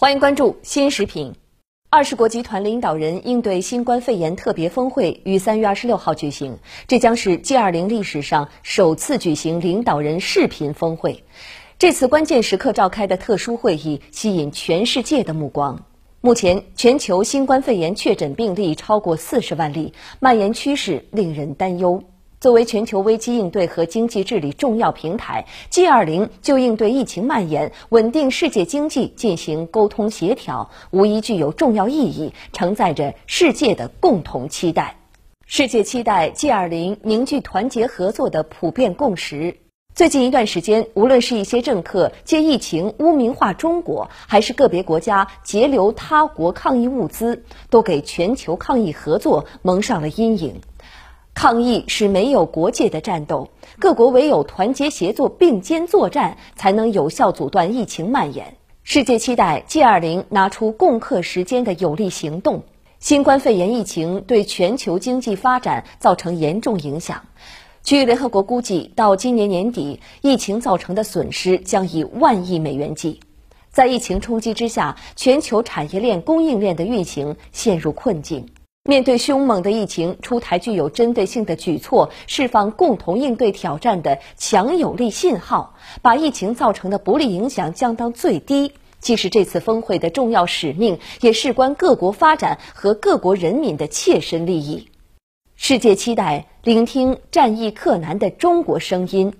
欢迎关注新食品。二十国集团领导人应对新冠肺炎特别峰会于三月二十六号举行，这将是 G20 历史上首次举行领导人视频峰会。这次关键时刻召开的特殊会议吸引全世界的目光。目前，全球新冠肺炎确诊病例超过四十万例，蔓延趋势令人担忧。作为全球危机应对和经济治理重要平台，G20 就应对疫情蔓延、稳定世界经济进行沟通协调，无疑具有重要意义，承载着世界的共同期待。世界期待 G20 凝聚团结合作的普遍共识。最近一段时间，无论是一些政客借疫情污名化中国，还是个别国家截留他国抗疫物资，都给全球抗疫合作蒙上了阴影。抗疫是没有国界的战斗，各国唯有团结协作、并肩作战，才能有效阻断疫情蔓延。世界期待 G20 拿出共克时艰的有力行动。新冠肺炎疫情对全球经济发展造成严重影响，据联合国估计，到今年年底，疫情造成的损失将以万亿美元计。在疫情冲击之下，全球产业链、供应链的运行陷入困境。面对凶猛的疫情，出台具有针对性的举措，释放共同应对挑战的强有力信号，把疫情造成的不利影响降到最低，既是这次峰会的重要使命，也事关各国发展和各国人民的切身利益。世界期待聆听战役克难的中国声音，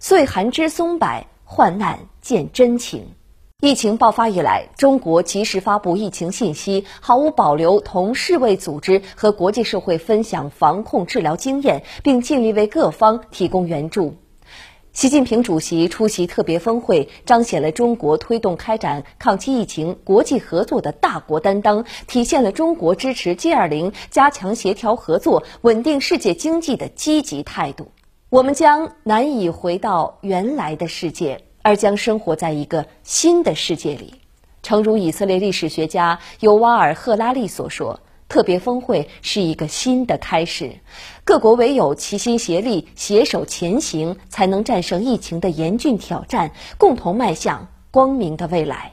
岁寒知松柏，患难见真情。疫情爆发以来，中国及时发布疫情信息，毫无保留同世卫组织和国际社会分享防控治疗经验，并尽力为各方提供援助。习近平主席出席特别峰会，彰显了中国推动开展抗击疫情国际合作的大国担当，体现了中国支持 G20 加强协调合作、稳定世界经济的积极态度。我们将难以回到原来的世界。而将生活在一个新的世界里，诚如以色列历史学家尤瓦尔·赫拉利所说：“特别峰会是一个新的开始，各国唯有齐心协力、携手前行，才能战胜疫情的严峻挑战，共同迈向光明的未来。”